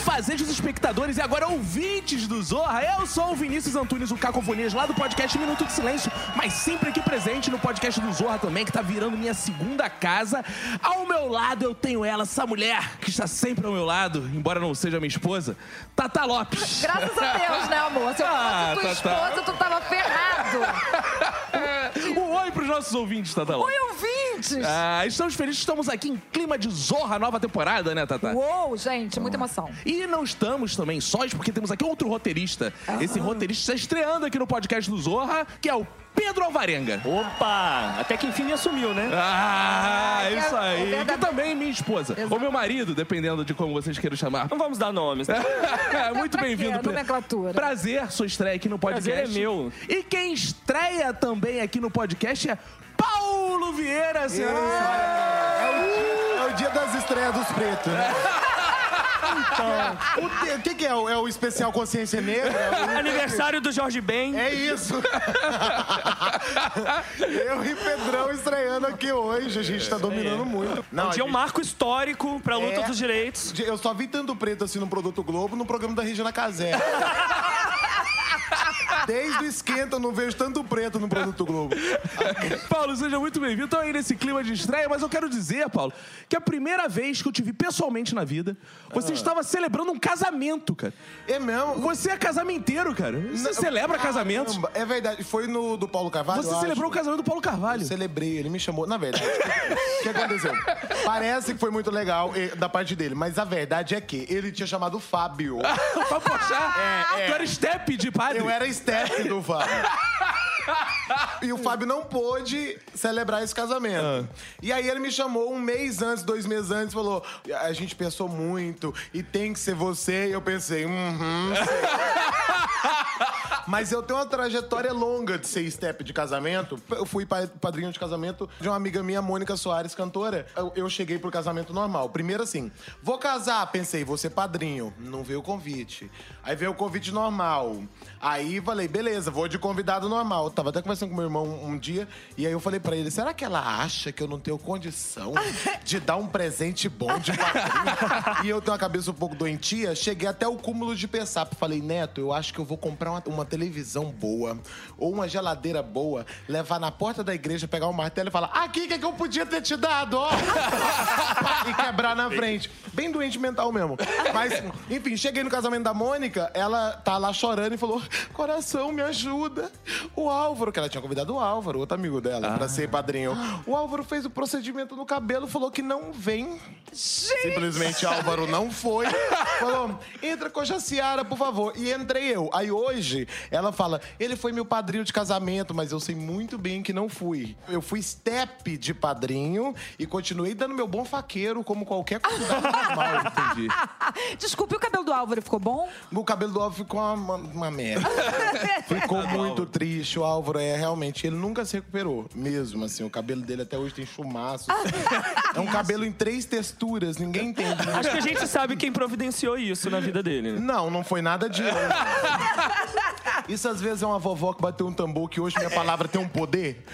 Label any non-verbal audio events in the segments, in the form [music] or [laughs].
afazeres espectadores e agora ouvintes do Zorra. Eu sou o Vinícius Antunes, o Cacofonias, lá do podcast Minuto de Silêncio, mas sempre aqui presente no podcast do Zorra também, que tá virando minha segunda casa. Ao meu lado eu tenho ela, essa mulher que está sempre ao meu lado, embora não seja minha esposa, Tata Lopes. Graças a Deus, né, amor? Se eu Ah, fosse tua Tatá. esposa, tu tava ferrado. [laughs] Nossos ouvintes, Tata. Oi, ouvintes! Ah, estamos felizes, estamos aqui em clima de Zorra, nova temporada, né, Tata? Uou, gente, muita emoção. E não estamos também sós, porque temos aqui outro roteirista. Esse roteirista está estreando aqui no podcast do Zorra, que é o Pedro Alvarenga. Opa! Até que enfim me assumiu, né? Ah, é isso o aí. Que verdadeiro- também minha esposa. Exato. Ou meu marido, dependendo de como vocês queiram chamar. Não vamos dar nomes. né? [laughs] Muito bem-vindo. Nomenclatura. Prazer, sua estreia aqui no podcast. Prazer é meu. E quem estreia também aqui no podcast é Paulo Vieira, senhoras e senhores. É o, dia, é o dia das estreias dos pretos, né? [laughs] Então, o, que, que é? O- É o especial Consciência Negra? [laughs] Aniversário do Jorge Ben. É isso! [laughs] Eu e Pedrão estreando aqui hoje. A gente tá dominando muito. um Não, dia a um marco histórico pra luta É. dos direitos. eu só vi tanto preto assim no Produto Globo no programa da Regina Casé. [laughs] Desde o esquenta eu não vejo tanto preto no Produto Globo. Paulo, seja muito bem-vindo. Estou aí nesse clima de estreia, mas eu quero dizer, Paulo, que a primeira vez que eu te vi pessoalmente na vida, você estava celebrando um casamento, cara. É mesmo? Você é casamenteiro, cara. Você Não, celebra casamentos. Caramba, É verdade. Foi no do Paulo Carvalho? Você eu celebrou o acho. casamento do Paulo Carvalho. Celebrei, ele me chamou. Na verdade, o que aconteceu? Parece que foi muito legal eh, da parte dele, mas a verdade é que ele tinha chamado o Fábio. [laughs] pra puxar. É, é. Tu era step de padre. Eu era step do Fábio. [laughs] [laughs] E o Fábio não pôde celebrar esse casamento. E aí ele me chamou um mês antes, dois meses antes, falou: a gente pensou muito e tem que ser você. E eu pensei, uhum. sei." [laughs] Mas eu tenho uma trajetória longa de ser step de casamento. Eu fui pa- padrinho de casamento de uma amiga minha, Mônica Soares, cantora. Eu, eu cheguei pro casamento normal. Primeiro assim, vou casar, pensei, vou ser padrinho. Não veio o convite. Aí veio o convite normal. Aí falei, beleza, vou de convidado normal. Tava até conversando com meu irmão um, dia, e aí eu falei pra ele, será que ela acha que eu não tenho condição de dar um presente bom de e eu tenho a cabeça um pouco doentia, cheguei até o cúmulo de pensar. Falei, Neto, eu acho que eu vou comprar uma, uma televisão boa ou uma geladeira boa, levar na porta da igreja, pegar um martelo e falar, aqui que, é que eu podia ter te dado, ó. [laughs] e quebrar na frente. Bem doente mental mesmo. Mas, enfim, cheguei no casamento da Mônica, ela tá lá chorando e falou: Coração, me ajuda. O Álvaro, que ela tinha convidado o Álvaro, outro amigo dela, pra ser padrinho. O Álvaro fez o procedimento no cabelo, falou que não vem. Simplesmente Álvaro não foi. Falou: entra com a Jaciara, por favor. E entrei eu. Aí hoje, ela fala: ele foi meu padrinho de casamento, mas eu sei muito bem que não fui. Eu fui step de padrinho e continuei dando meu bom faqueiro, como qualquer convidado normal. Entendi. [laughs] Desculpe, o cabelo do Álvaro ficou bom? O cabelo do Álvaro ficou uma, uma merda. [laughs] Ficou muito triste. O Álvaro é realmente. Ele nunca se recuperou. Mesmo assim. O cabelo dele até hoje tem chumaço. [laughs] É um cabelo em três texturas. Ninguém entende. né? Acho que a gente sabe quem providenciou isso na vida dele. né? Não, não foi nada disso. Isso às vezes é uma vovó que bateu um tambor que hoje minha palavra tem um poder.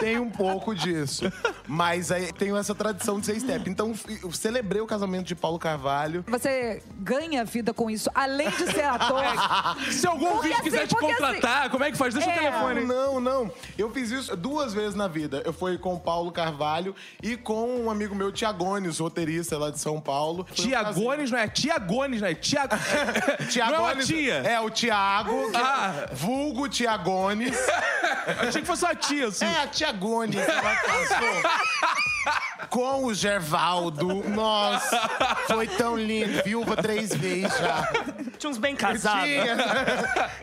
Tem um pouco disso. Mas aí tenho essa tradição de ser step. Então eu celebrei o casamento de Paulo Carvalho. Você ganha vida com isso, além de ser ator. [laughs] Se algum Porque quiser assim, te porque contratar, como é que faz? Deixa o É. telefone. Não, não. Eu fiz isso duas vezes na vida. Eu fui com o Paulo Carvalho e com um amigo meu, Tiagones, roteirista lá de São Paulo. Foi um Tiagones não é Tiagones, [laughs] não é Tiago. Não é Tiagones. tia. É, o Tiago, é Ah. vulgo Tiagones. [laughs] Achei que fosse uma tia, assim. É, a Tiagones, ela casou [laughs] com o Gervaldo. Nossa, foi tão lindo. Viúva três vezes já. Tinha uns bem casados. Tinha.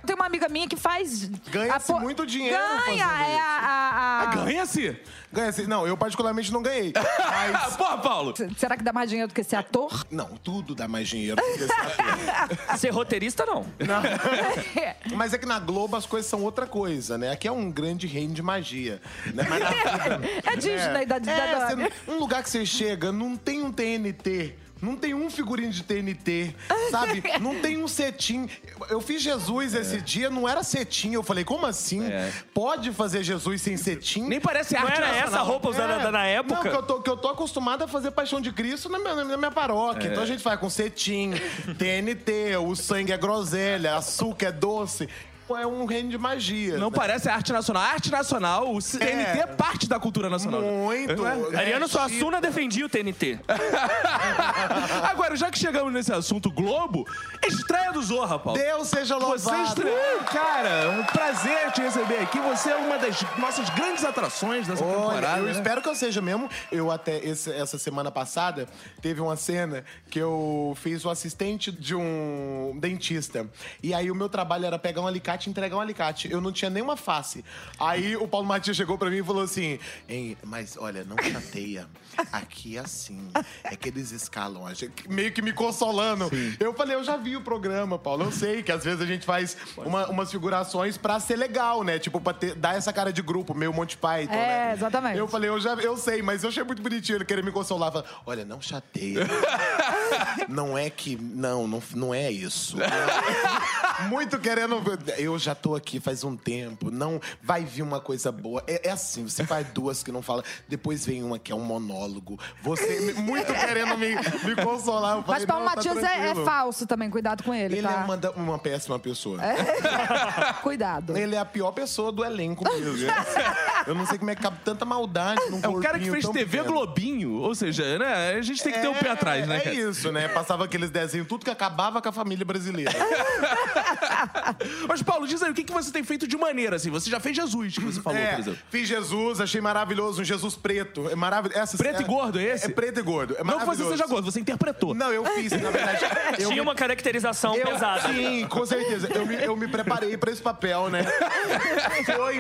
Tem uma amiga minha que faz. Ganha-se a po- muito dinheiro Ganha, é a. a- a- Ganha-se. Ganha assim. Não, eu particularmente não ganhei. Ah, Mas. [laughs] porra, Paulo. Será que dá mais dinheiro do que ser ator? Não, tudo dá mais dinheiro. do que esse ator. [laughs] Ser roteirista, não. [laughs] Mas é que na Globo as coisas são outra coisa, né? Aqui é um grande reino de magia. Né? Mas na vida- É Disney da, da, É, da- você não- um lugar que você chega, não tem um TNT Não tem um figurino de TNT, sabe? [laughs] Não tem um cetim. Eu fiz Jesus esse dia, não era cetim. Eu falei, como assim? É. Pode fazer Jesus sem cetim? Nem parece Não arte era essa nacional. roupa usada É. na época? Não, que eu, tô, que eu tô acostumado a fazer Paixão de Cristo na minha, na minha paróquia. Então a gente faz com cetim, TNT, o sangue é groselha, açúcar é doce. É um reino de magia. Não parece arte nacional. A arte nacional, o TNT é parte da cultura nacional. Muito. É. Ariano É, Suassuna defendia o TNT. [laughs] Agora, já que chegamos nesse assunto Globo, estreia do Zorra, Paulo. Deus seja louvado. Você estreou, cara. Um prazer te receber aqui. Você é uma das nossas grandes atrações dessa Olha, temporada. eu né? espero que eu seja mesmo. Eu até esse- essa semana passada teve uma cena que eu fiz o assistente de um dentista. E aí o meu trabalho era pegar um alicate e entregar um alicate. Eu não tinha nenhuma face. Aí o Paulo Matias chegou pra mim e falou assim: "Hein, mas olha, não chateia. Aqui é assim. É que eles escalam a gente, meio que me consolando. Eu falei, eu já vi o programa, Paulo. Eu sei que às vezes a gente faz uma- umas figurações pra ser legal, né? Tipo, pra ter- dar essa cara de grupo, meio Monty Python, É, né? exatamente. Eu falei, eu já eu sei, mas eu achei muito bonitinho ele querer me consolar. Falar, Olha, não chateia. [laughs] não é que. Não, não, não é isso. [laughs] muito querendo. Eu já tô aqui faz um tempo. Não vai vir uma coisa boa. É, é assim, você faz [laughs] duas que não fala, depois vem uma que é um monólogo. Você muito querendo me, me consolar. Eu falei, Mas Paulo "Não, tá Matias é, é tranquilo." falso também, cuidado com ele, Ele tá? é uma, uma péssima pessoa. [laughs] Cuidado. Ele é a pior pessoa do elenco mesmo. [laughs] Eu não sei como é que cabe tanta maldade num É o cara que fez TV pequeno. Globinho. Ou seja, né? A gente tem que ter o pé atrás, né, É isso, né? Passava aqueles desenhos, tudo que acabava com a família brasileira. [laughs] Mas, Paulo, diz aí, o que, que você tem feito de maneira, assim? Você já fez Jesus, que você falou, É, por exemplo. fiz Jesus, achei maravilhoso, um Jesus preto. É maravilhoso. Essa- Preto e gordo, é esse? É preto e gordo. É Não que você seja gordo, você interpretou. Não, eu fiz, na verdade. [laughs] Eu Tinha me- uma caracterização eu- pesada. Sim, com certeza. Eu me, eu me preparei pra esse papel, né? [laughs] Foi,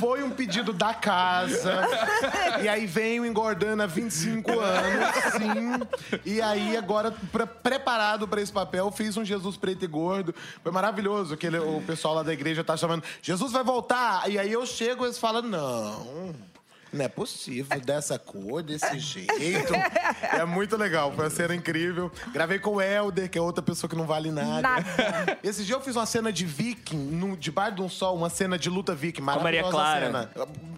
foi um pedido da casa. [laughs] E aí venho engordando há 25 anos, sim. E aí, agora, pre- preparado pra esse papel, fiz um Jesus preto e gordo. Foi maravilhoso. Aquele, o pessoal lá da igreja tá chamando, Jesus vai voltar. E aí eu chego e eles falam, não. Não é possível, dessa cor, desse jeito. É muito legal, foi uma cena incrível. Gravei com o Helder, que é outra pessoa que não vale nada. Nada. Esse dia eu fiz uma cena de viking, no, debaixo de um sol, uma cena de luta viking, Maria maravilhosa Clara. cena.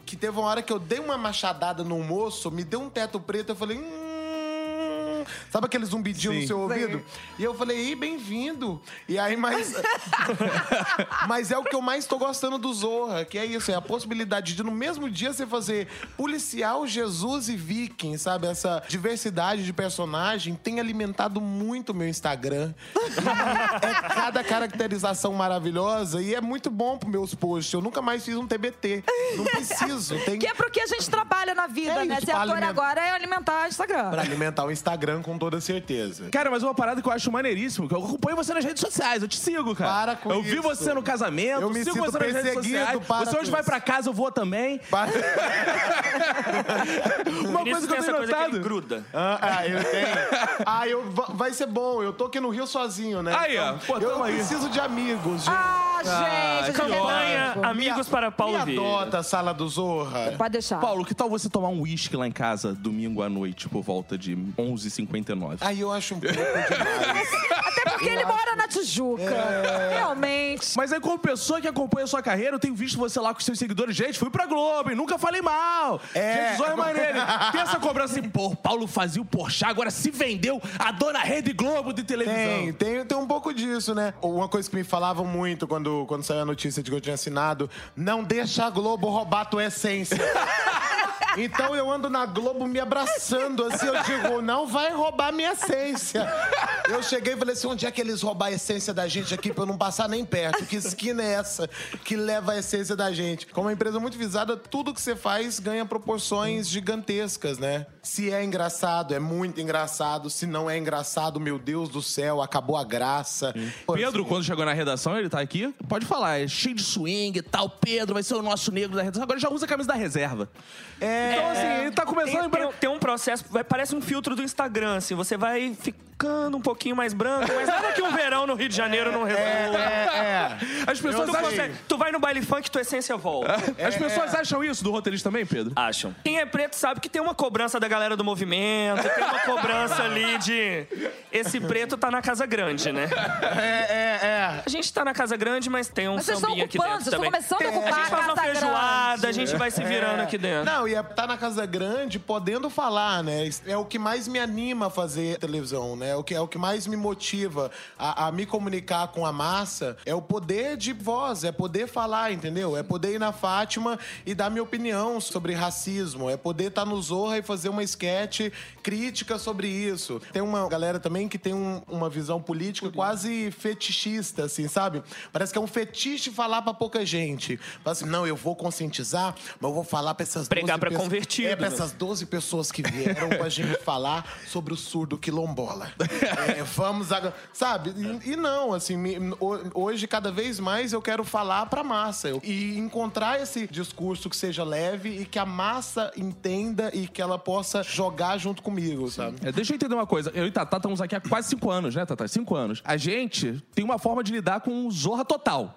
Que teve uma hora que eu dei uma machadada no moço, me deu um teto preto, eu falei... Hum... Sabe aquele zumbidinho no seu ouvido? E eu falei, Ih, bem-vindo. E aí, mas... [laughs] mas é o que eu mais tô gostando do Zorra, que é isso, é a possibilidade de no mesmo dia você fazer policial, Jesus e viking, sabe? Essa diversidade de personagem tem alimentado muito o meu Instagram. [laughs] é cada caracterização maravilhosa e é muito bom pros meus posts. Eu nunca mais fiz um TBT. Não preciso. Tem [laughs] Que é pro que a gente trabalha na vida, É né? isso, Ser ator alimentar- agora é alimentar o Instagram. pra alimentar o Instagram com toda certeza. Cara, mas uma parada que eu acho maneiríssimo, que eu acompanho você nas redes sociais, eu te sigo, cara. Para com Eu vi isso. você no casamento, Eu me sigo sinto você nas redes perseguido, sociais. para você hoje com vai pra casa, eu vou também. Para- [laughs] Uma coisa que eu tenho coisa que ele notado. gruda. Ah, ah, eu tenho. Ah, eu, va- vai ser bom. Eu tô aqui no Rio sozinho, né? Aí, ó. Pô, eu aí. preciso de amigos, gente. Ah, gente, já Campanha quero- Amigos para Paulo Me Vieira. adota a sala do Zorra. Pode deixar. Paulo, que tal você tomar um uísque lá em casa domingo à noite, por volta de 11h59? Aí eu acho um pouco [laughs] demais. Até porque ele mora na Tijuca. É. Realmente. Mas aí, como pessoa que acompanha a sua carreira, eu tenho visto você lá com seus seguidores. Gente, fui pra Globo, hein? Nunca falei mal. É. Gente, Zóia Maneiro. Tem essa cobrança assim, pô, Paulo fazia o Porchat, agora se vendeu a dona Rede Globo de televisão. Tem, tem, tem um pouco disso, né? Uma coisa que me falavam muito quando, quando saiu a notícia de que eu tinha assinado: não deixa a Globo roubar tua essência. [laughs] Então eu ando na Globo me abraçando, assim, eu digo, não vai roubar minha essência. Eu cheguei e falei assim, onde é que eles roubar a essência da gente aqui pra eu não passar nem perto? Que esquina é essa que leva a essência da gente? Como uma empresa muito visada, tudo que você faz ganha proporções gigantescas, né? Se é engraçado, é muito engraçado. Se não é engraçado, meu Deus do céu, acabou a graça. Pedro, quando chegou na redação, ele tá aqui, pode falar, é cheio de swing e tal. Pedro vai ser o nosso negro da redação. Agora já usa a camisa da reserva. É, Então, assim, ele tá começando a Tem, tem, tem um processo, vai- parece um filtro do Instagram, assim, você vai ficando um pouquinho mais branco, mas nada que um verão no Rio de Janeiro não resolva. É, As pessoas Tu, acham. consegue- tu vai no baile funk, tua essência volta. As pessoas acham isso do roteirista também, Pedro? Acham. Quem é preto sabe que tem uma cobrança da galera do movimento, tem uma cobrança ali de. Esse preto tá na casa grande, né? é, é, é. A gente tá na casa grande, mas tem um Mas vocês estão sambinha aqui ocupando, dentro vocês estão também. começando a ocupar A gente faz a uma casa feijoada, grande. a gente vai se virando aqui dentro. Não, e é tá na casa grande podendo falar, né? É o que mais me anima a fazer televisão, né? O que é o que mais me motiva a, a me comunicar com a massa é o poder de voz, é poder falar, entendeu? É poder ir na Fátima e dar minha opinião sobre racismo, é poder estar no Zorra e fazer uma esquete crítica sobre isso. Tem uma galera também que tem um- uma visão política quase fetichista, assim, sabe? Parece que é um fetiche falar pra pouca gente. Fala assim, não, eu vou conscientizar, mas eu vou falar pra essas Pregar 12 pra pessoas- convertido, É, pra né? essas 12 pessoas que vieram pra gente [laughs] falar sobre o surdo quilombola. É, vamos agora. Sabe? E, e não, assim, me- ho- hoje, cada vez mais, eu quero falar pra massa. Eu- e encontrar esse discurso que seja leve e que a massa entenda e que ela possa jogar junto comigo, sabe? É, deixa eu entender uma coisa. Eu e Tatá estamos aqui há quase cinco anos, né, Tatá? Cinco anos. A gente tem uma forma de lidar com o Zorra Total.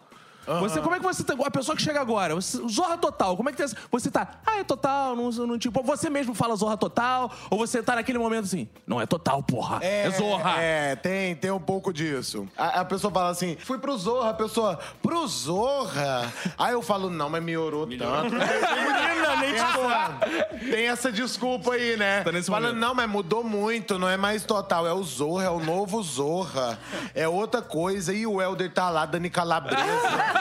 Você, como é que você tá? A pessoa que chega agora, você- Zorra Total, como é que tá- você tá? Ah, é total, não, não tipo. Você mesmo fala Zorra Total, ou você tá naquele momento assim, não é total, porra. É, Zorra. É, tem, tem um pouco disso. A, a pessoa fala assim, fui pro Zorra, a pessoa, pro Zorra? Aí eu falo, não, mas melhorou tanto. [laughs] Menina, nem Tem te essa, tem essa desculpa aí, né? Tá nesse Fala, momento. não, mas mudou muito, não é mais total. É o Zorra, é o novo Zorra. É outra coisa. E o Helder tá lá, Dani Calabresa. [laughs]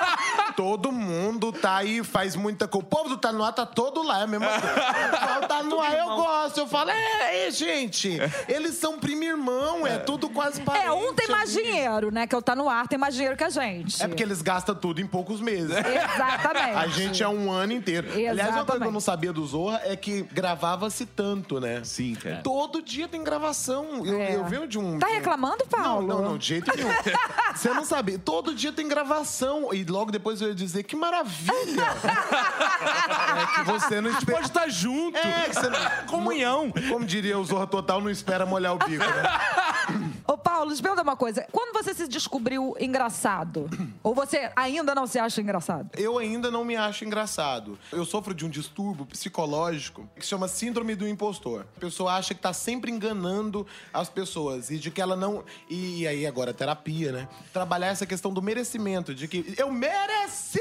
Todo mundo tá aí, faz muita coisa. O povo do Tá No Ar tá todo lá, é a mesma coisa. [laughs] O Tá No Ar, eu gosto. Eu falo, é, é, gente, eles são primo irmão, é, tudo quase parente. É, um tem mais dinheiro, né? Que o Tá No Ar tem mais dinheiro que a gente. É porque eles gastam tudo em poucos meses. Exatamente. A gente é um ano inteiro. Aliás, uma coisa que eu Exatamente. não sabia do Zorra é que gravava-se tanto, né? Sim, cara. Todo dia tem gravação. Eu, É. eu venho de um. Tá de um- reclamando, Paulo? Não, não, não, de jeito nenhum. [laughs] Você não sabe. Todo dia tem gravação. E logo depois eu ia dizer, que maravilha! [laughs] é que você não espera. Pode estar junto. É, que você não... Comunhão. Como diria o Zorra Total, não espera molhar o bico, né? [laughs] Paulo, deixa eu perguntar uma coisa. Quando você se descobriu engraçado? [clears throat] Ou você ainda não se acha engraçado? Eu ainda não me acho engraçado. Eu sofro de um distúrbio psicológico que se chama síndrome do impostor. A pessoa acha que tá sempre enganando as pessoas e de que ela não. E aí, agora, terapia, né? Trabalhar essa questão do merecimento, de que eu mereci!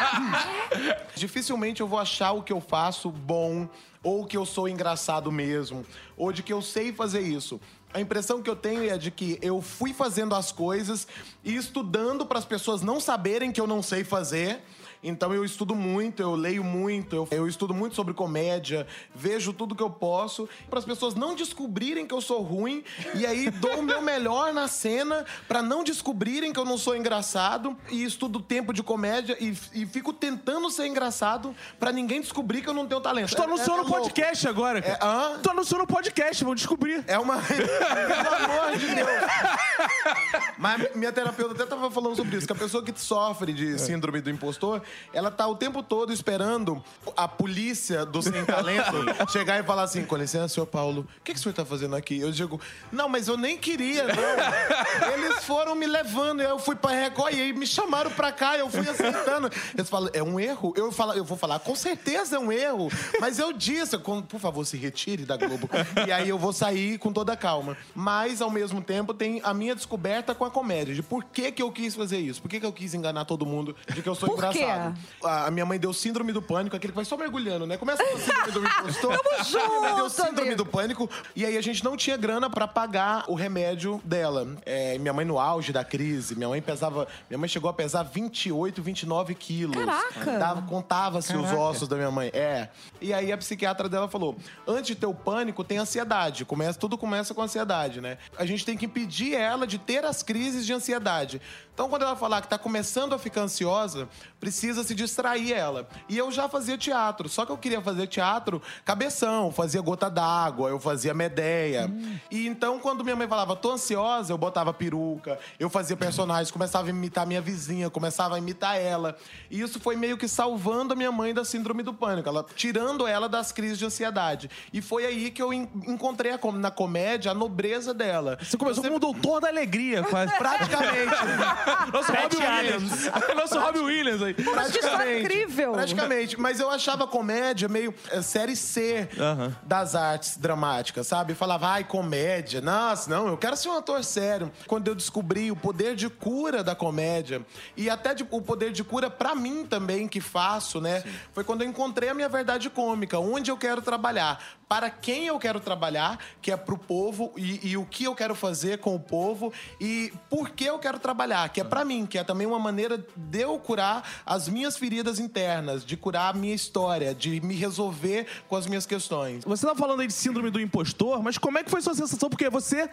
[laughs] Dificilmente eu vou achar o que eu faço bom, ou que eu sou engraçado mesmo, ou de que eu sei fazer isso. A impressão que eu tenho é de que eu fui fazendo as coisas e estudando para as pessoas não saberem que eu não sei fazer. Então eu estudo muito, eu leio muito, eu, eu estudo muito sobre comédia, vejo tudo que eu posso, para as pessoas não descobrirem que eu sou ruim, e aí dou o meu melhor na cena para não descobrirem que eu não sou engraçado, e estudo tempo de comédia e, e fico tentando ser engraçado para ninguém descobrir que eu não tenho talento. É- anunciando é o louco. podcast agora, cara. É, hã? Tô anunciando o podcast, vão descobrir. É uma. [laughs] Pelo amor de Deus. Mas minha terapeuta até tava falando sobre isso, que a pessoa que sofre de síndrome do impostor, ela tá o tempo todo esperando a polícia do sem talento [laughs] chegar e falar assim: com licença, senhor Paulo, o que, que o senhor tá fazendo aqui? Eu digo, não, mas eu nem queria, não. [laughs] Eles foram me levando, eu fui pra Record e aí me chamaram pra cá, eu fui aceitando. Eles falam, é um erro? Eu, falo, eu vou falar, com certeza é um erro. Mas eu disse, por favor, se retire da Globo. E aí eu vou sair com toda a calma. Mas, ao mesmo tempo, tem a minha descoberta com a comédia. De por que, que eu quis fazer isso? Por que, que eu quis enganar todo mundo de que eu sou Por quê? A, a minha mãe deu síndrome do pânico, aquele que vai só mergulhando, né? Começa com síndrome do [laughs] impostor. Tamo junto, A minha mãe deu síndrome amigo. do pânico. E aí a gente não tinha grana pra pagar o remédio dela. É, minha mãe no auge da crise. Minha mãe pesava... Minha mãe chegou a pesar 28, 29 quilos. Caraca! Dava- Contava-se os ossos da minha mãe. É. E aí a psiquiatra dela falou: antes de ter o pânico, tem ansiedade. Começa, tudo começa com ansiedade, né? A gente tem que impedir ela de ter as crises de ansiedade. Então, quando ela falar que tá começando a ficar ansiosa, precisa se distrair ela. E eu já fazia teatro, só que eu queria fazer teatro cabeção, fazia gota d'água, eu fazia medeia. E então, quando minha mãe falava, tô ansiosa, eu botava peruca, eu fazia personagens, começava a imitar minha vizinha, começava a imitar ela. E isso foi meio que salvando a minha mãe da síndrome do pânico, ela tirando ela das crises de ansiedade. E foi aí que eu en- encontrei a na comédia a nobreza dela. Você começou como um doutor da alegria, quase. [laughs] Praticamente. [laughs] Nosso Pat Robin Williams. [laughs] Nosso Robin Williams aí. Mas que história incrível. Praticamente. Mas eu achava a comédia meio é, série C Aham. das artes dramáticas, sabe? Falava, ai, comédia. Nossa, não, eu quero ser um ator sério. Quando eu descobri o poder de cura da comédia e até de- o poder de cura pra mim também, que faço, né? Foi quando eu encontrei a minha verdade cômica, onde eu quero trabalhar. Para quem eu quero trabalhar, que é pro povo, e, e o que eu quero fazer com o povo, e por que eu quero trabalhar, que é pra mim, que é também uma maneira de eu curar as minhas feridas internas, de curar a minha história, de me resolver com as minhas questões. Você tá falando aí de síndrome do impostor, mas como é que foi sua sensação? Porque você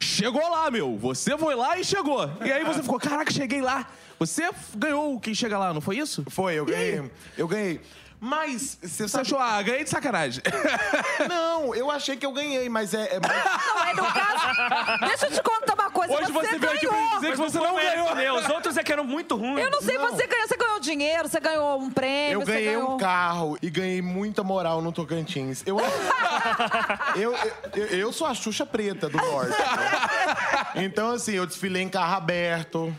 chegou lá, meu. Você foi lá e chegou. E aí você ficou, caraca, cheguei lá. Você ganhou o quem chega lá, não foi isso? Foi, eu ganhei. Eu ganhei. Mas, você Você sabe... achou, ah, ganhei de sacanagem. [laughs] Não, eu achei que eu ganhei, mas é... é- [laughs] Não, é no caso. Deixa eu te contar uma coisa. Hoje você você veio aqui pra ganhou. dizer que você não ganhou. meu. Os outros é que eram muito ruins. Eu não sei, Não. você ganhou. Você ganhou dinheiro, você ganhou um prêmio. Eu ganhei ganhou... um carro e ganhei muita moral no Tocantins. [laughs] Eu, eu, eu, eu sou a Xuxa Preta do Norte. né? Então, assim, eu desfilei em carro aberto,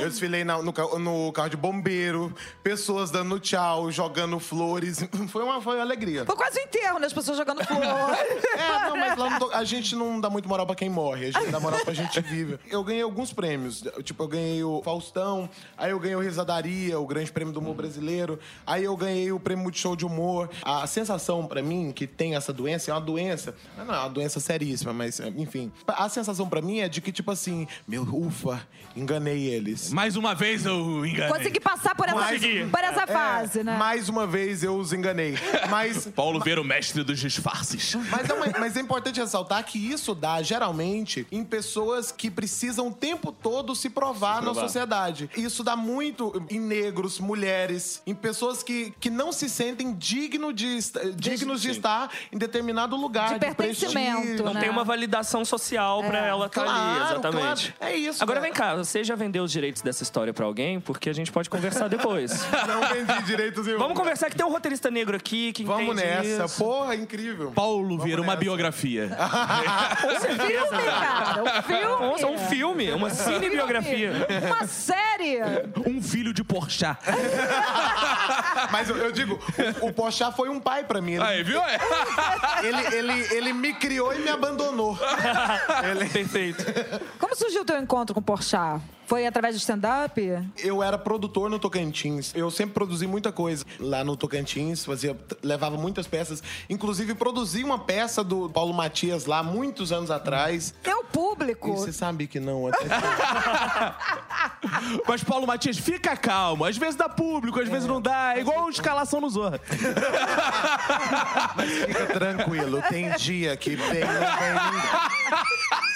eu desfilei na- no, no carro de bombeiro, pessoas dando tchau, jogando flores. [laughs] Foi uma, foi uma alegria. Foi quase um enterro, né? As pessoas jogando flor. [laughs] É, não, mas lá no a gente não dá muito moral pra quem morre, a gente dá moral pra gente vive. Eu ganhei alguns prêmios, tipo, eu ganhei o Faustão, aí eu ganhei o Risadaria, o Grande Prêmio do Humor Brasileiro, aí eu ganhei o Prêmio Multishow de Humor. A sensação pra mim que tem essa doença é uma doença, não é uma doença seríssima, mas enfim. A sensação pra mim é de que, tipo assim, meu, ufa, enganei eles. Mais uma vez eu enganei. Consegui passar por essa, por essa É, fase, né? Mais uma vez eu os enganei. Mas [laughs] Paulo Vieira, o mestre dos disfarces. Mas é, uma- mas é importante ressaltar que isso dá, geralmente, em pessoas que precisam o tempo todo se provar, na sociedade. Isso dá muito em negros, mulheres, em pessoas que, que não se sentem digno de, dignos de estar em determinado lugar. De pertencimento, prestígio. Não né? tem uma validação social pra ela estar ali, Claro, exatamente. claro. É isso, Agora né? vem cá, você já vendeu os direitos dessa história pra alguém? Porque a gente pode conversar depois. [laughs] Não vendi direitos nenhum. Vamos conversar que tem um roteirista negro aqui que Vamos entende nessa. isso. Porra, incrível. Paulo Vieira, uma nessa. biografia. [laughs] Um filme, cara. Um filme. Nossa, um filme, uma cinebiografia. Uma série. Um filho de Porchat. [laughs] Mas eu, eu digo, o, o Pochá foi um pai pra mim. Ele, Aí, viu? É. [laughs] ele, ele, ele me criou e me abandonou. [laughs] Ele- Perfeito. Como surgiu o teu encontro com o Porchat? Foi através do stand-up? Eu era produtor no Tocantins. Eu sempre produzi muita coisa lá no Tocantins, fazia, levava muitas peças. Inclusive, produzi uma peça do Paulo Matias lá muitos anos atrás. O E público. você sabe que não. Até [laughs] Mas, Paulo Matias, fica calmo. Às vezes dá público, às vezes não dá. É igual escalação no Zorra. fica tranquilo. Tem dia que vem, não vem ninguém.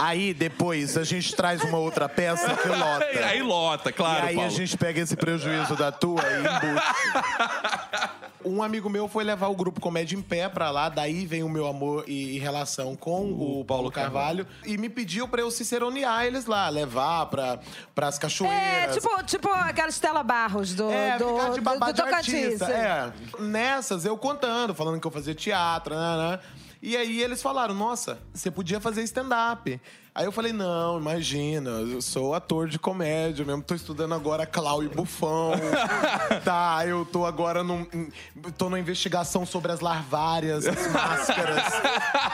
Aí, depois, a gente traz uma outra peça que lota. [laughs] Aí lota, claro, e aí Paulo. a gente pega esse prejuízo da tua e embute. Um amigo meu foi levar o grupo Comédia em Pé pra lá, daí vem o meu amor e, e relação com o, Paulo Carvalho, e me pediu pra eu ciceronear eles lá, levar pra, pras É, cachoeiras. tipo, tipo aquela Estela Barros do, É, do, ficar de do, babá do de Tocantins. artista. É. Nessas, eu contando, falando que eu fazia teatro, né, né. E aí eles falaram, nossa, você podia fazer stand-up. Aí eu falei, não, imagina, eu sou ator de comédia mesmo, tô estudando agora e Bufão. [laughs] tá, eu tô agora num, tô numa investigação sobre as larvárias, as máscaras.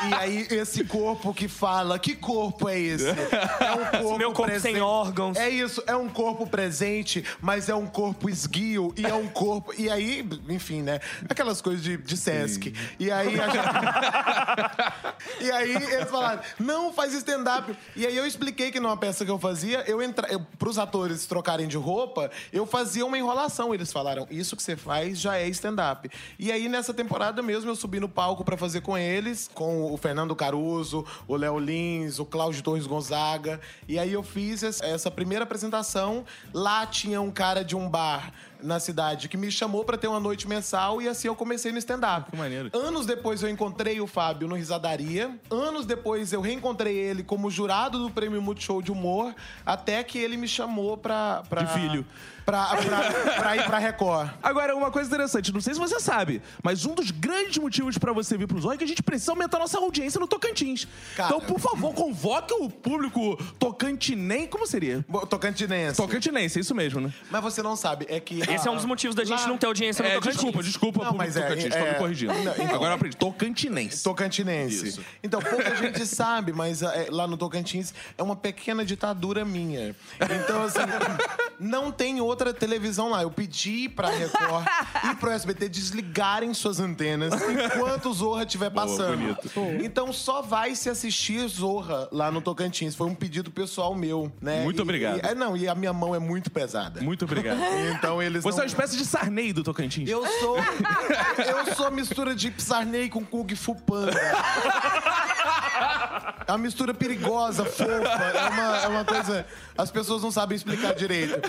e aí esse corpo que fala, que corpo é esse? É um corpo meu corpo sem órgãos. É isso, é um corpo presente, mas é um corpo esguio e é um corpo. E aí, enfim, né? Aquelas coisas de, de Sesc. E aí a gente... [laughs] [laughs] E aí eles falaram: não, faz stand-up. E aí eu expliquei que numa peça que eu fazia, eu entra... eu, pros atores trocarem de roupa, eu fazia uma enrolação. Eles falaram: isso que você faz já é stand-up. E aí, nessa temporada mesmo, eu subi no palco pra fazer com eles, com o Fernando Caruso, o Léo Lins, o Cláudio Torres Gonzaga. E aí eu fiz essa primeira apresentação. Lá tinha um cara de um bar na cidade que me chamou pra ter uma noite mensal e assim eu comecei no stand-up. Que maneiro. Anos depois eu encontrei o Fábio no Risadaria. Anos depois eu reencontrei ele como jurado do Prêmio Multishow de Humor, até que ele me chamou pra. pra De filho. Pra, pra, pra ir pra Record. Agora, uma coisa interessante, não sei se você sabe, mas um dos grandes motivos pra você vir pro Zorra é que a gente precisa aumentar nossa audiência no Tocantins. Cara. Então, por favor, convoque o público tocantinense. Como seria? Tocantinense. Tocantinense, é isso mesmo, né? Mas você não sabe, é que. Esse é um dos motivos da gente não ter audiência no É, Tocantins. desculpa, desculpa, Não, público mas é, Tocantins, é- tô me corrigindo. Não, então- Agora eu aprendi, tocantinense. Tocantinense. Isso. Então, pouca gente sabe, mas é, lá no Tocantins é uma pequena ditadura minha. Então, assim, [laughs] não tem outra televisão lá. Eu pedi pra Record e pro SBT desligarem suas antenas enquanto o Zorra estiver passando. bonito. Então, só vai se assistir Zorra lá no Tocantins. Foi um pedido pessoal meu, né? Muito E- obrigado. e- é, não, e a minha mão é muito pesada. Muito obrigado. Então, eles Você é uma espécie de Sarney do Tocantins. Eu sou. [laughs] eu sou a mistura de Psarney com Kung Fu Panda. É uma mistura perigosa, fofa. É uma, é uma coisa. As pessoas não sabem explicar direito.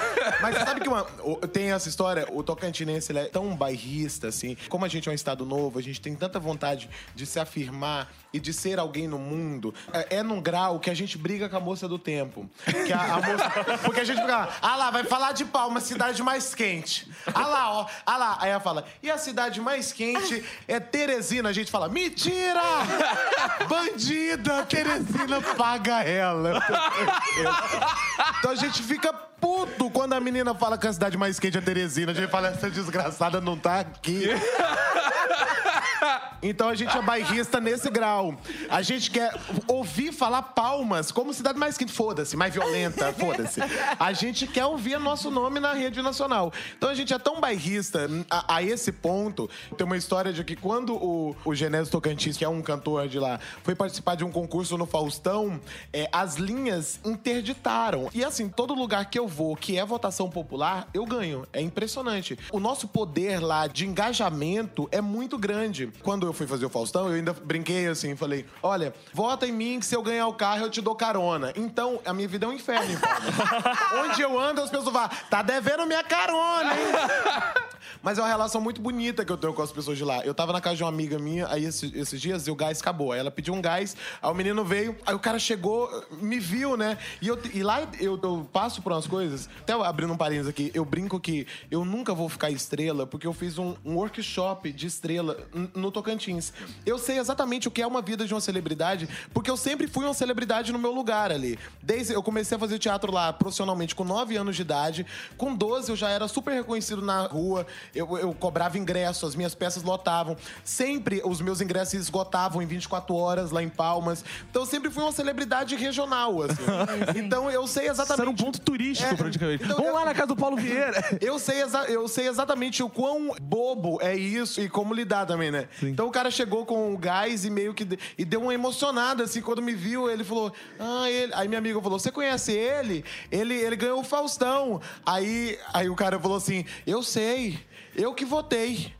Mas sabe que uma, tem essa história? O tocantinense ele é tão bairrista, assim. Como a gente é um estado novo, a gente tem tanta vontade de se afirmar e de ser alguém no mundo. É, é num grau que a gente briga com a moça do tempo. Que a, a moça, porque a gente fica lá, ah lá, vai falar de Palma, cidade mais quente. Ah lá, ó, ah lá. Aí ela fala, e a cidade mais quente é Teresina. A gente fala, mentira! Bandida, Teresina paga ela. Então a gente fica puto quando a menina fala que a cidade mais quente é Teresina. A gente fala, essa desgraçada não tá aqui. Então a gente é bairrista nesse grau. A gente quer ouvir falar palmas como cidade mais quente. Foda-se, mais violenta, foda-se. A gente quer ouvir nosso nome na rede nacional. Então a gente é tão bairrista a, a esse ponto. Tem uma história de que quando o, o Genésio Tocantins, que é um cantor de lá, foi participar de um concurso no Faustão, é, as linhas interditaram. E assim, todo lugar que eu vou, que é votação popular, eu ganho. É impressionante. O nosso poder lá de engajamento é muito grande. Quando eu fui fazer o Faustão, eu ainda brinquei assim, falei: olha, vota em mim que se eu ganhar o carro eu te dou carona. Então, a minha vida é um inferno. [laughs] Onde eu ando, as pessoas falam, tá devendo minha carona, hein? Mas é uma relação muito bonita que eu tenho com as pessoas de lá. Eu tava na casa de uma amiga minha, aí esses, esses dias, e o gás acabou. Aí ela pediu um gás, aí o menino veio, aí o cara chegou, me viu, né? E, eu, e lá eu, eu passo por umas coisas, até abrindo um parênteses aqui, eu brinco que eu nunca vou ficar estrela, porque eu fiz um, um workshop de estrela no Tocantins. Eu sei exatamente o que é uma vida de uma celebridade, porque eu sempre fui uma celebridade no meu lugar ali. Desde eu comecei a fazer teatro lá profissionalmente com 9 anos de idade, com 12 eu já era super reconhecido na rua, eu, eu cobrava ingresso, as minhas peças lotavam. Sempre os meus ingressos esgotavam em 24 horas lá em Palmas. Então eu sempre fui uma celebridade regional, assim. [laughs] Então eu sei Isso era um exatamente. ponto turístico, É, praticamente. então Vamos eu- lá na casa do Paulo Vieira. [laughs] Eu sei, exa- eu sei exatamente o quão bobo é isso e como lidar também, né? Então o cara chegou com o gás e meio que. de- E deu uma emocionada, assim, quando me viu, ele falou. Ah, ele. Aí minha amiga falou: Você conhece ele? Ele, ele ganhou o Faustão. Aí, aí o cara falou assim: Eu sei. Eu que votei.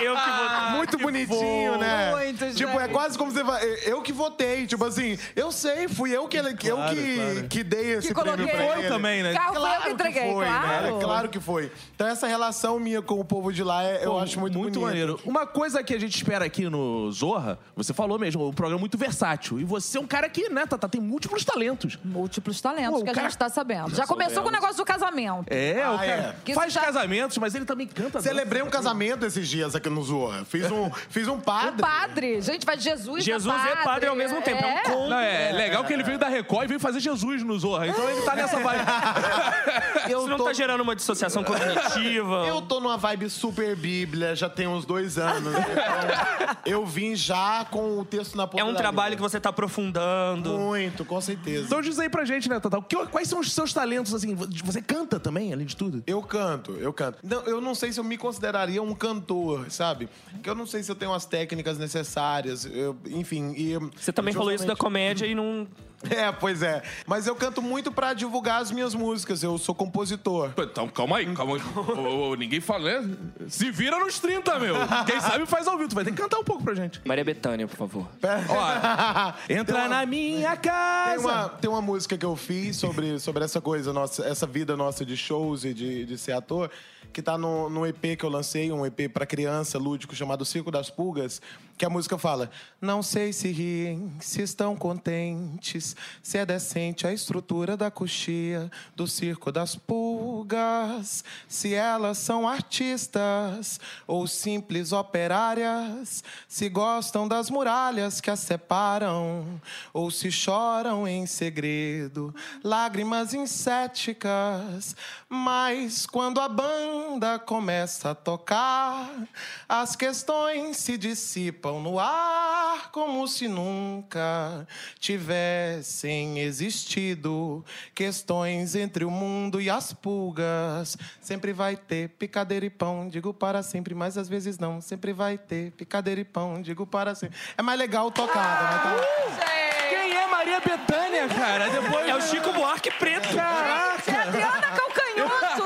Eu que vou. [laughs] Muito bonitinho, né? Muito, tipo, é quase como você vai. Eu que votei. Tipo assim, eu sei, fui eu que, eu que, claro. que dei esse Que prêmio coloquei. pra Foi ele. também, né? Carro foi eu que entreguei, foi, claro. né? Claro que foi. Então essa relação minha com o povo de lá, é- eu acho muito, bonito. maneiro. Uma coisa que a gente espera aqui no Zorra, você falou mesmo, o programa é muito versátil. E você é um cara que, né, Tata, tem múltiplos talentos. Múltiplos talentos Pô, o que a cara- gente tá sabendo. Já começou com o negócio do casamento. É, o Ah, cara é. Que faz já- casamentos, mas ele também canta. Celebrei um casamento esses dias aqui no Zorra. Fiz um, [laughs] fiz um O padre. padre. Gente, vai de Jesus Jesus é é padre ao mesmo tempo, é um conto. Não, é, legal que ele veio da Record e veio fazer Jesus no Zorra. Então ele tá nessa vibe. [laughs] Eu Isso não tô, tá gerando uma dissociação cognitiva. [laughs] eu tô numa vibe super bíblia, já tem uns dois anos. Então, eu vim já com o texto na ponta É um da trabalho que língua. você tá aprofundando. Muito, com certeza. Então diz aí pra gente, né, o que- quais são os seus talentos, assim? Você canta também, além de tudo? Eu canto, eu canto. Não, eu não sei se eu me consideraria um cantor, sabe? Porque eu não sei se eu tenho as técnicas necessárias, eu- enfim. E, Você também falou isso da comédia e não. [laughs] É, pois é. Mas eu canto muito pra divulgar as minhas músicas. Eu sou compositor. Então, calma aí, calma aí. [laughs] Ô, ô, ninguém fala, né? Se vira nos 30, meu. Quem sabe faz ao vivo. Tu vai ter que cantar um pouco pra gente. Maria Bethânia, por favor. Ó, [laughs] entra na minha casa. Tem uma, tem uma música que eu fiz sobre, sobre essa coisa, nossa, essa vida nossa de shows e de, de ser ator, que tá no, no EP que eu lancei, um EP pra criança lúdico chamado Circo das Pulgas, que a música fala: Não sei se riem, se estão contentes, se é decente a estrutura da coxia do Circo das Pulgas, se elas são artistas ou simples operárias, se gostam das muralhas que as separam ou se choram em segredo, lágrimas incéticas. Mas quando a começa a tocar, as questões se dissipam no ar como se nunca tivessem existido questões entre o mundo e as pulgas. Sempre vai ter picadeira e pão, digo para sempre, mas às vezes não. Sempre vai ter picadeira e pão, digo para sempre. É mais legal tocada, né? Então- Quem é Maria Bethânia, cara? Depois... É o Chico Buarque preto. A Adriana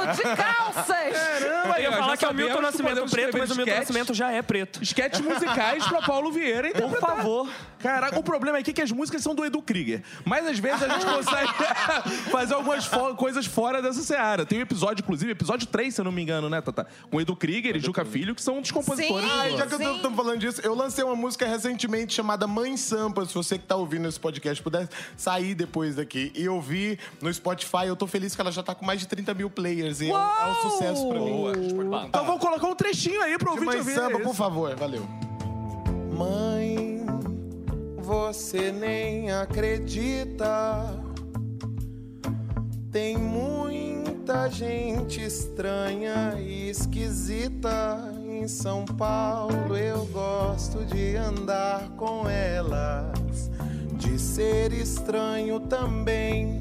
De calças. Caramba, Eu ia falar que é o Milton Nascimento preto, mas o Milton Nascimento já é preto. Sketches musicais pra Paulo Vieira Por interpretar. favor. Caraca, o problema aqui é que as músicas são do Edu Krieger. Mas às vezes a gente [laughs] consegue [laughs] fazer algumas fo- coisas fora dessa seara. Tem um episódio, inclusive, episódio 3, se eu não me engano, né, Tata? Com o Edu Krieger e Juca Filho, que são dos compositores. Sim. Ah, e já que Sim. estamos falando disso, eu lancei uma música recentemente chamada Mãe Sampa. Se você que tá ouvindo esse podcast puder sair depois daqui e ouvir no Spotify, eu tô feliz que ela já tá com mais de 30 mil players. E é um, é um sucesso pra mim. Então vamos colocar um trechinho aí pro De ouvinte Mãe ouvir. Samba, é por isso. favor. Valeu. Mãe, você nem acredita. Tem muita gente estranha e esquisita em São Paulo. Eu gosto de andar com elas, de ser estranho também.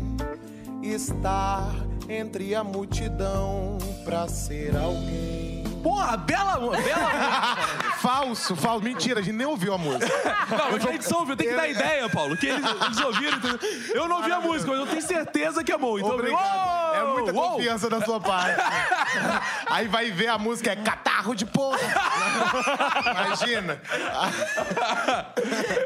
Estar entre a multidão pra ser alguém. Porra, bela, bela. [laughs] Falso, falso. Mentira, a gente nem ouviu a música. Não, mas a edição ouviu, tem que dar ideia, Paulo. Que eles, eles ouviram. entendeu? Eu não ouvi a música, mas eu tenho certeza que é bom. Então, Obrigado. Uou, muita uou. confiança da sua parte. [laughs] Aí vai ver a música é catarro de porra. Imagina.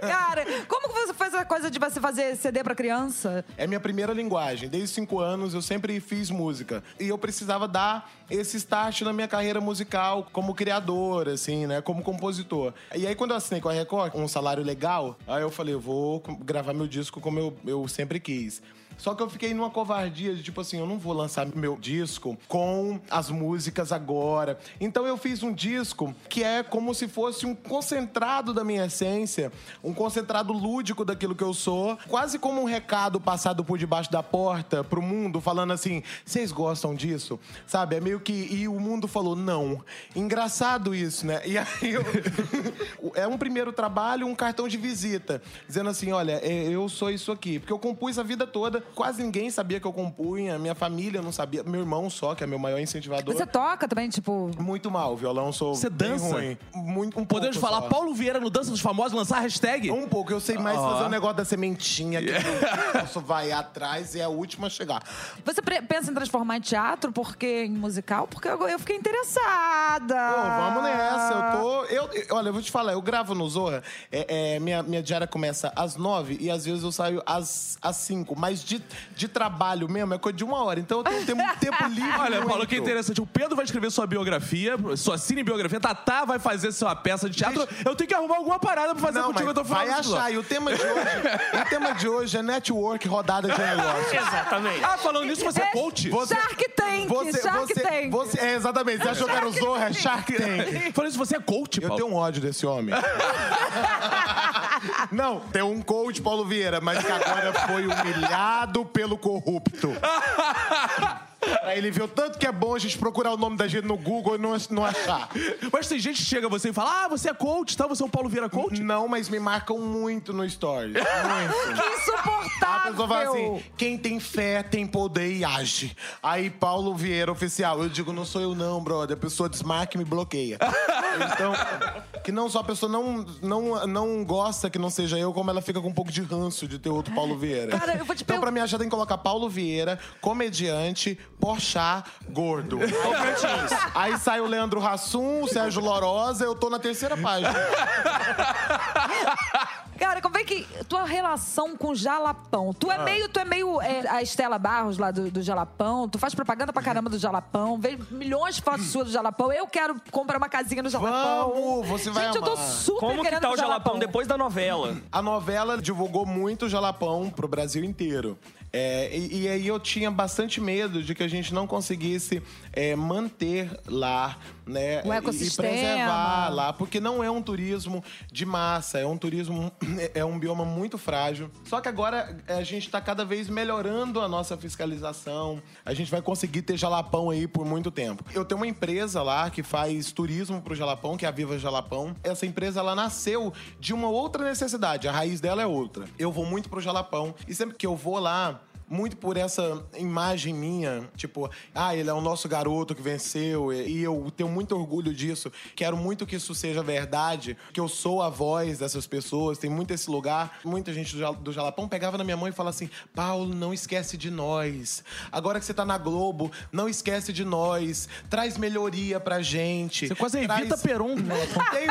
Cara, como que você faz essa coisa de você fazer CD pra criança? É minha primeira linguagem. Desde cinco anos eu sempre fiz música. E eu precisava dar esse start na minha carreira musical como criador, assim, né? Como compositor. E aí, quando eu assinei com a Record, com um salário legal, aí eu falei, eu vou gravar meu disco como eu, eu sempre quis. Só que eu fiquei numa covardia de tipo assim, eu não vou lançar meu disco com as músicas agora. Então eu fiz um disco que é como se fosse um concentrado da minha essência, um concentrado lúdico daquilo que eu sou, quase como um recado passado por debaixo da porta pro mundo, falando assim: vocês gostam disso? Sabe? É meio que. E o mundo falou: não. Engraçado isso, né? E aí eu. [laughs] é um primeiro trabalho, um cartão de visita, dizendo assim: olha, é, eu sou isso aqui. Porque eu compus a vida toda, quase ninguém sabia que eu compunha, minha família não sabia, meu irmão só, que é meu maior incentivador. Você toca também, tipo. Muito mal, violão sou Você bem dança? ruim. Muito, um Podemos pouco falar só. Paulo Vieira no Dança dos Famosos, lançar a hashtag? Um pouco, eu sei mais Ó. fazer o negócio da sementinha que eu [laughs] posso vai atrás e é a última a chegar. Você pensa em transformar em teatro porque em musical? Porque eu, eu fiquei interessada. Pô, vamos nessa. Eu tô. Eu, eu- olha, eu vou te falar, eu gravo no Zorra. é, é, minha, minha diária começa às nove e às vezes eu saio às, às cinco. Mas de, de trabalho mesmo é coisa de uma hora. Então eu tenho tempo, tempo livre. [laughs] Olha, Paulo, muito. que interessante. O Pedro vai escrever sua biografia, sua cinebiografia. Tatá vai fazer sua peça de teatro. Eu tenho que arrumar alguma parada pra fazer Não, contigo. mas Eu tô falando vai achar. E o tema de hoje, [laughs] o tema de hoje é network rodada de negócio. [laughs] Exatamente. Ah, falando nisso, você é coach? Você- Shark Tank, Você, Shark você, Tank. você- é, exatamente. Você achou que era o Zorra? É Shark Tank. Falando isso, você é coach, Eu Paulo? tenho um ódio desse homem. Não, tem um coach, Paulo Vieira, mas que agora foi humilhado pelo corrupto. [laughs] [laughs] Aí ele viu tanto que é bom a gente procurar o nome da gente no Google e não, não achar. [laughs] Mas tem gente que chega a você e fala: Ah, você é coach, tá? Você é um Paulo Vieira coach? Não, mas me marcam muito no Stories. [laughs] Muito. Que A insuportável. pessoa fala assim: quem tem fé tem poder e age. Aí Paulo Vieira, oficial. Eu digo, não sou eu, não, brother. A pessoa desmarca e me bloqueia. Então, que não só a pessoa não, não, não gosta que não seja eu, como ela fica com um pouco de ranço de ter outro Paulo Vieira. Cara, eu vou te então, pra me achar, tem que colocar Paulo Vieira, comediante, porchá, gordo. Aí sai o Leandro Hassum, o Sérgio Lorosa, eu tô na terceira página. Cara, como é que. Tua relação com Jalapão? Tu Ah. é meio, tu é meio é, a Estela Barros lá do, do Jalapão. Tu faz propaganda pra caramba do Jalapão. Vejo milhões de fotos suas do Jalapão. Eu quero comprar uma casinha no Jalapão. Vamos, você vai Gente, eu tô amar. super Como que tá o no Jalapão depois da novela? A novela divulgou muito o Jalapão pro Brasil inteiro. É, e, e aí eu tinha bastante medo de que a gente não conseguisse é, manter lá, né? O ecossistema. E preservar lá, porque não é um turismo de massa, é um turismo, é um bioma muito frágil. Só que agora é, a gente está cada vez melhorando a nossa fiscalização. A gente vai conseguir ter Jalapão aí por muito tempo. Eu tenho uma empresa lá que faz turismo pro Jalapão, que é a Viva Jalapão. Essa empresa ela nasceu de uma outra necessidade, a raiz dela é outra. Eu vou muito pro Jalapão e sempre que eu vou lá, muito por essa imagem minha, tipo, ah, ele é o nosso garoto que venceu, e eu tenho muito orgulho disso. Quero muito que isso seja verdade, que eu sou a voz dessas pessoas, tem muito esse lugar. Muita gente do, Jal- do Jalapão pegava na minha mão e falava assim: Paulo, não esquece de nós. Agora que você tá na Globo, não esquece de nós. Traz melhoria pra gente. Você quase Traz- evita Peron. né? [laughs] tem,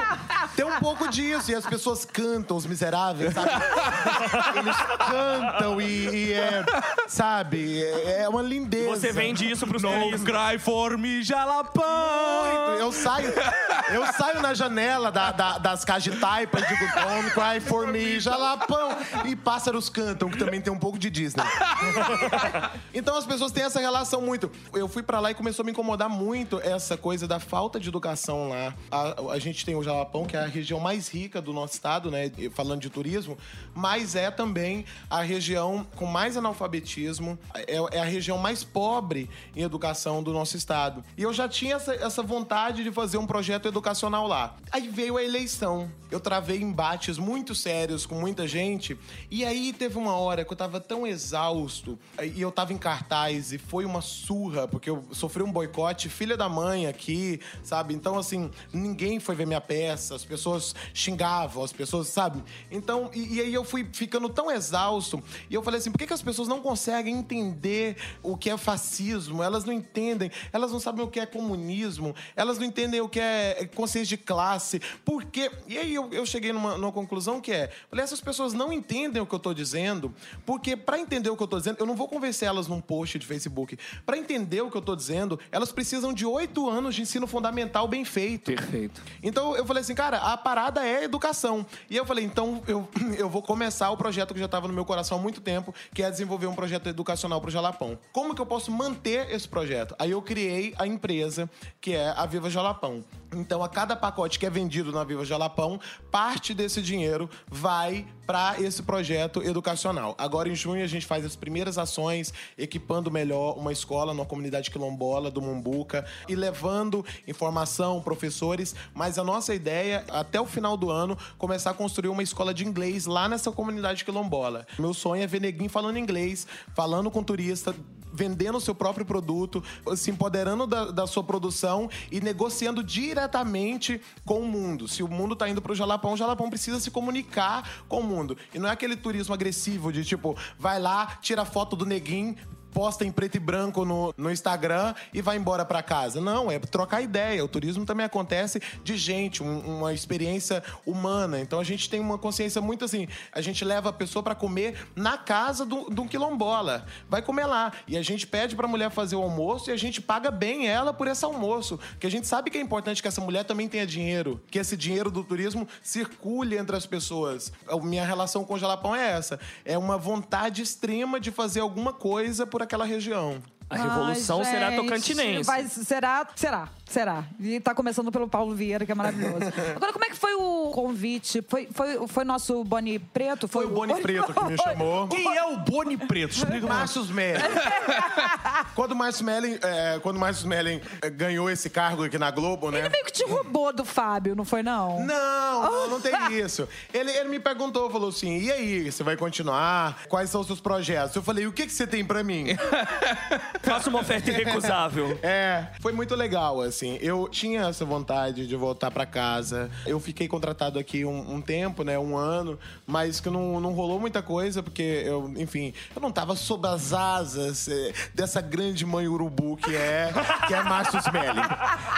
tem um pouco disso. E as pessoas cantam, os miseráveis, sabe? [laughs] Eles cantam e, e é, sabe? É é uma lindeza. Você vende isso pros Don't turistas. cry for me, Jalapão. Eu saio, eu saio na janela da- da- das cajas de taipa e digo, Don't cry for me, jalapão. E pássaros cantam, que também tem um pouco de Disney. Então as pessoas têm essa relação muito. Eu fui pra lá e começou a me incomodar muito essa coisa da falta de educação lá. A, a gente tem o Jalapão, que é a região mais rica do nosso estado, né? Falando de turismo, mas é também a região com mais analfabetismo, é, é a região mais pobre em educação do nosso estado. E eu já tinha essa, essa vontade de fazer um projeto educacional lá. Aí veio a eleição. Eu travei embates muito sérios com muita gente. E aí teve uma hora que eu tava tão exausto. E eu tava em cartaz e foi uma surra, porque eu sofri um boicote, filha da mãe aqui, sabe? Então, assim, ninguém foi ver minha peça, as pessoas xingavam, as pessoas, sabe? Então, e, e aí eu fui ficando tão exausto. E eu falei assim: por que, que as pessoas não conseguem entender o que é fascismo? Elas não entendem, elas não sabem o que é comunismo, elas não entendem o que é consciência de classe. Por quê? E aí eu, eu cheguei numa, numa conclusão que é: falei, essas pessoas não entendem o que eu tô dizendo, porque para entender o que eu tô dizendo, eu não vou convencer elas num post de Facebook. Para entender o que eu tô dizendo, elas precisam de oito anos de ensino fundamental bem feito. Perfeito. Então eu falei assim, cara, a parada é educação. E eu falei, então eu, [laughs] eu vou começar o projeto que já estava no meu coração há muito tempo, que é desenvolver um projeto educacional para o Jalapão. Como que eu posso manter esse projeto? Aí eu criei a empresa, que é a Viva Jalapão. Então, a cada pacote que é vendido na Viva Jalapão, parte desse dinheiro vai para esse projeto educacional. Agora, em junho, a gente faz as primeiras ações, equipando melhor uma escola numa comunidade quilombola do Mumbuca e levando informação, professores. Mas a nossa ideia, até o final do ano, começar a construir uma escola de inglês lá nessa comunidade quilombola. Meu sonho é ver neguinho falando inglês, falando com turista, vendendo o seu próprio produto, se empoderando da, da sua produção e negociando diretamente com o mundo. Se o mundo tá indo pro Jalapão, o Jalapão precisa se comunicar com o mundo. E não é aquele turismo agressivo de tipo, vai lá, tira foto do neguinho, posta em preto e branco no, no Instagram e vai embora pra casa. Não, é trocar ideia. O turismo também acontece de gente, um- uma experiência humana. Então a gente tem uma consciência muito assim. A gente leva a pessoa pra comer na casa do, do quilombola. Vai comer lá. E a gente pede pra mulher fazer o almoço e a gente paga bem ela por esse almoço. Porque a gente sabe que é importante que essa mulher também tenha dinheiro. Que esse dinheiro do turismo circule entre as pessoas. A minha relação com o Jalapão é essa. É uma vontade extrema de fazer alguma coisa por aquela região. A revolução Ai, será tocantinense. vai- será, será, será. E tá começando pelo Paulo Vieira, que é maravilhoso. [laughs] Agora, como é que foi o convite? Foi, foi, foi nosso Boni Preto? Foi o Boni Preto que me chamou. Quem é o Boni Preto? Explica. Márcio Smelling. [laughs] quando o Márcio Smelling, é, quando o Márcio Smelling é, ganhou esse cargo aqui na Globo, né? Ele meio que te roubou do Fábio, não foi, não? Não, não, [laughs] não tem isso. Ele, ele me perguntou, falou assim: e aí, você vai continuar? Quais são os seus projetos? Eu falei: o que, que você tem pra mim? Faça uma oferta [laughs] irrecusável. É, foi muito legal, assim. eu tinha essa vontade de voltar pra casa. Eu fiquei contratado aqui um, um tempo, né? Um ano, mas que não, não rolou muita coisa, porque eu, enfim, eu não tava sob as asas eh, dessa grande mãe urubu que é, que é Márcio Smelling.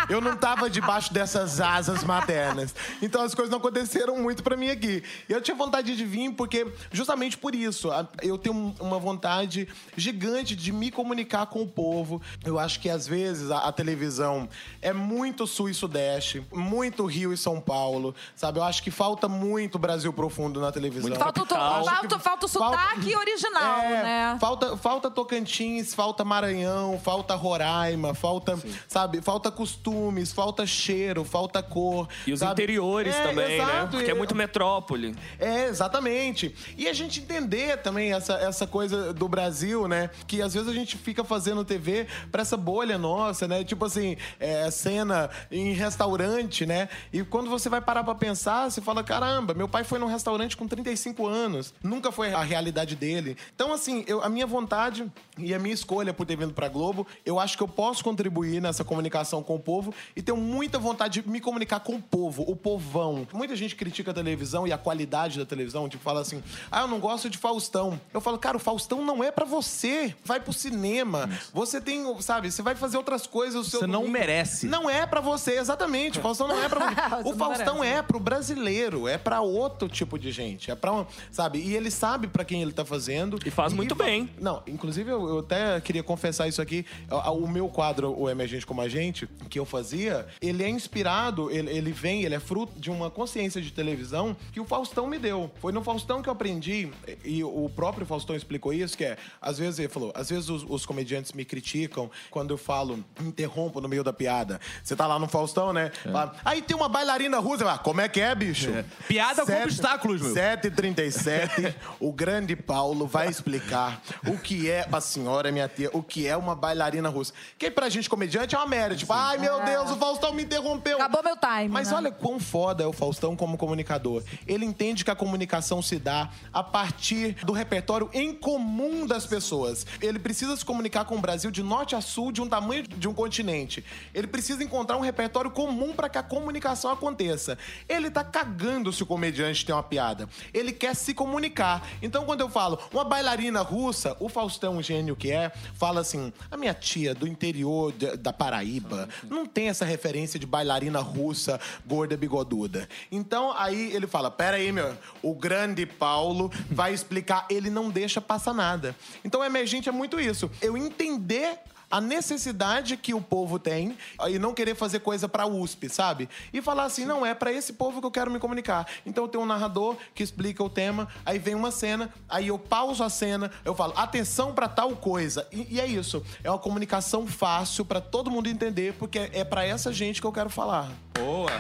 Eu não tava debaixo dessas asas maternas. Então as coisas não aconteceram muito pra mim aqui. E eu tinha vontade de vir porque, justamente por isso, eu tenho um- uma vontade gigante de me comunicar com o povo. Eu acho que às vezes a, a televisão é muito sul e sudeste, muito Rio e São Paulo, sabe? Eu acho que falta muito Brasil profundo na televisão. Falta, capital. falta, falta o sotaque original, É, né? Falta, falta Tocantins, falta Maranhão, falta Roraima, falta, sabe, falta costumes, falta cheiro, falta cor. E os sabe? interiores É, também, né? exato, Porque é muito metrópole. é, exatamente. E a gente entender também essa, essa coisa do Brasil, né? Que às vezes a gente fica fazendo TV pra essa bolha nossa, né? Tipo assim, é, cena em restaurante, né? E quando você vai parar pra pensar, você fala: caramba, meu pai foi num restaurante com 35 anos. Nunca foi a realidade dele. Então, assim, eu- a minha vontade e a minha escolha por ter vindo pra Globo, eu acho que eu posso contribuir nessa comunicação com o povo e tenho muita vontade de me comunicar com o povo, o povão. Muita gente critica a televisão e a qualidade da televisão, tipo, fala assim: ah, eu não gosto de Faustão. Eu falo, cara, o Faustão não é pra você. Vai pro cinema. Você tem, sabe, você vai fazer outras coisas. O seu Você não domingo. merece. Não é pra você, exatamente. O Faustão não é pra [laughs] Você. O Faustão merece. é pro brasileiro, é pra outro tipo de gente. É pra, um- sabe? E ele sabe pra quem ele tá fazendo. E faz muito fa- bem. Não, inclusive eu, eu até queria confessar isso aqui. O, o meu quadro, o Emergente como Agente, que eu fazia, ele é inspirado, ele, ele vem, ele é fruto de uma consciência de televisão que o Faustão me deu. Foi no Faustão que eu aprendi, e o próprio Faustão explicou isso, que é, às vezes ele falou, às vezes os, os comediantes me criticam quando eu falo, interrompo no meio da piada. Você tá lá no Faustão, né? Fala, Aí tem uma bailarina russa, lá, como é que é, bicho? Piada com obstáculos, meu. 7h37, [laughs] o grande Paulo vai explicar o que é, pra senhora, minha tia, o que é uma bailarina russa. Que pra gente comediante é uma merda. Tipo, ai meu Deus, o Faustão me interrompeu. Acabou meu time, Mas né? olha quão foda é o Faustão como comunicador. Ele entende que a comunicação se dá a partir do repertório em comum das pessoas. Ele precisa se comunicar com o Brasil de norte a sul, de um tamanho de um continente. Ele precisa encontrar um repertório comum para que a comunicação aconteça. Ele tá cagando se o comediante tem uma piada. Ele quer se comunicar. Então, quando eu falo uma bailarina russa, o Faustão, gênio que é, fala assim: a minha tia do interior de- da Paraíba não tem essa referência de bailarina russa, gorda, bigoduda. Então, aí ele fala: pera aí, meu, o grande Paulo vai explicar. Ele não deixa passar nada. Então, emergente é muito isso. Eu entender a necessidade que o povo tem e não querer fazer coisa pra USP, sabe? E falar assim, não, é pra esse povo que eu quero me comunicar. Então eu tenho um narrador que explica o tema, aí vem uma cena, aí eu pauso a cena, eu falo, atenção pra tal coisa. E, e é isso. É uma comunicação fácil pra todo mundo entender, porque é pra essa gente que eu quero falar. Boa.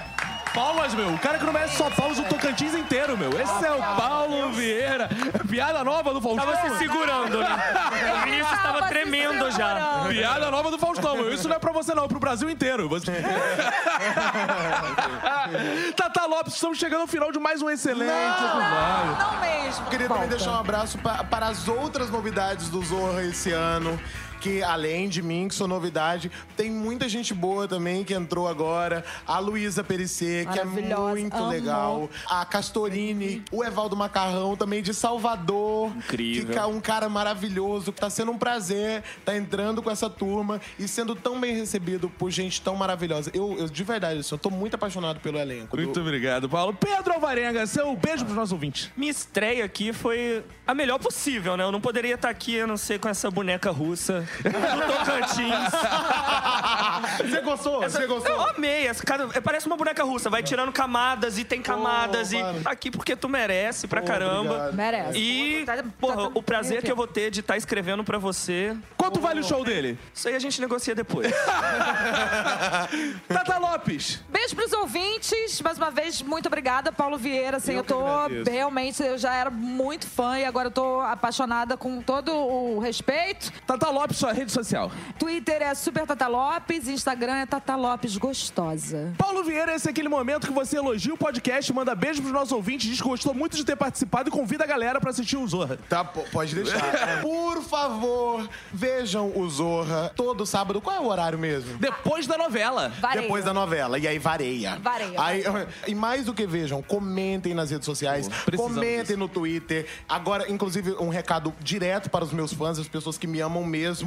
Palmas, meu. O cara que não merece só palmas, o Tocantins inteiro, meu. Esse é o Paulo Vieira. Piada nova do Faustão. Tava se segurando, né? [laughs] O Vinícius Tava tremendo já. Piada nova do Faustão. Isso não é pra você, não. É pro Brasil inteiro. Você... [laughs] Tata Lopes, estamos chegando ao final de mais um excelente episódio. Não mesmo. Eu queria também deixar um abraço pa- para as outras novidades do Zorra esse ano. Que além de mim, que sou novidade, tem muita gente boa também que entrou agora. A Luísa Perissé, que é muito amo. legal. A Castorini, o Evaldo Macarrão, também de Salvador. Incrível. Que é um cara maravilhoso. que Tá sendo um prazer tá entrando com essa turma e sendo tão bem recebido por gente tão maravilhosa. Eu, eu de verdade, assim, eu tô muito apaixonado pelo elenco. Muito do... obrigado, Paulo. Pedro Alvarenga, seu beijo pros nossos ouvintes. Minha estreia aqui foi a melhor possível, né? Eu não poderia estar aqui, a não ser com essa boneca russa do Tocantins. [laughs] Você gostou? Você Eu gostou? amei. Essa, cara, é, parece uma boneca russa. Vai tirando camadas e tem camadas. e mano. tá aqui porque tu merece pra Pô, caramba. obrigado. Merece. E, Tá- tá- porra, o prazer tá- que eu vou ter de estar escrevendo pra você. Quanto vale o show dele? Isso aí a gente negocia depois. [laughs] Tata Lopes. Beijo pros ouvintes. Mais uma vez, muito obrigada, Paulo Vieira. Assim, Eu eu, tô realmente, eu já era muito fã e agora eu tô apaixonada com todo o respeito. Tata Lopes, sua rede social. Twitter é Super Tata Lopes, Instagram Instagram é Tata Lopes Gostosa. Paulo Vieira, esse é aquele momento que você elogia o podcast, manda beijo pros nossos ouvintes, diz que gostou muito de ter participado e convida a galera pra assistir o Zorra. Tá, po- pode deixar. [laughs] Por favor, vejam o Zorra todo sábado. Qual é o horário mesmo? Depois da novela. Vareia. Depois da novela. E aí vareia. Vareia, Aí, [laughs] e mais do que vejam, comentem nas redes sociais, precisamos comentem disso. no Twitter. Agora, inclusive, um recado direto para os meus fãs, as pessoas que me amam mesmo.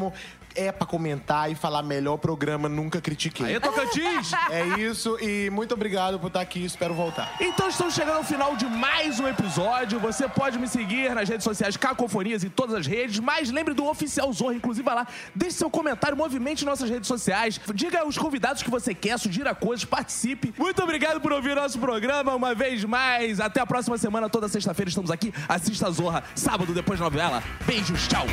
É pra comentar e falar melhor programa, nunca critiquei. Aí, Tocantins! [laughs] É isso e muito obrigado por estar aqui. Espero voltar. Então estamos chegando ao final de mais um episódio. Você pode me seguir nas redes sociais Cacofonias em todas as redes, mas lembre do Oficial Zorra, inclusive vai lá, deixe seu comentário, movimente nossas redes sociais, diga os convidados que você quer, sugira coisas, participe. Muito obrigado por ouvir nosso programa uma vez mais. Até a próxima semana, toda sexta-feira estamos aqui. Assista a Zorra, sábado depois da novela. Beijos, tchau.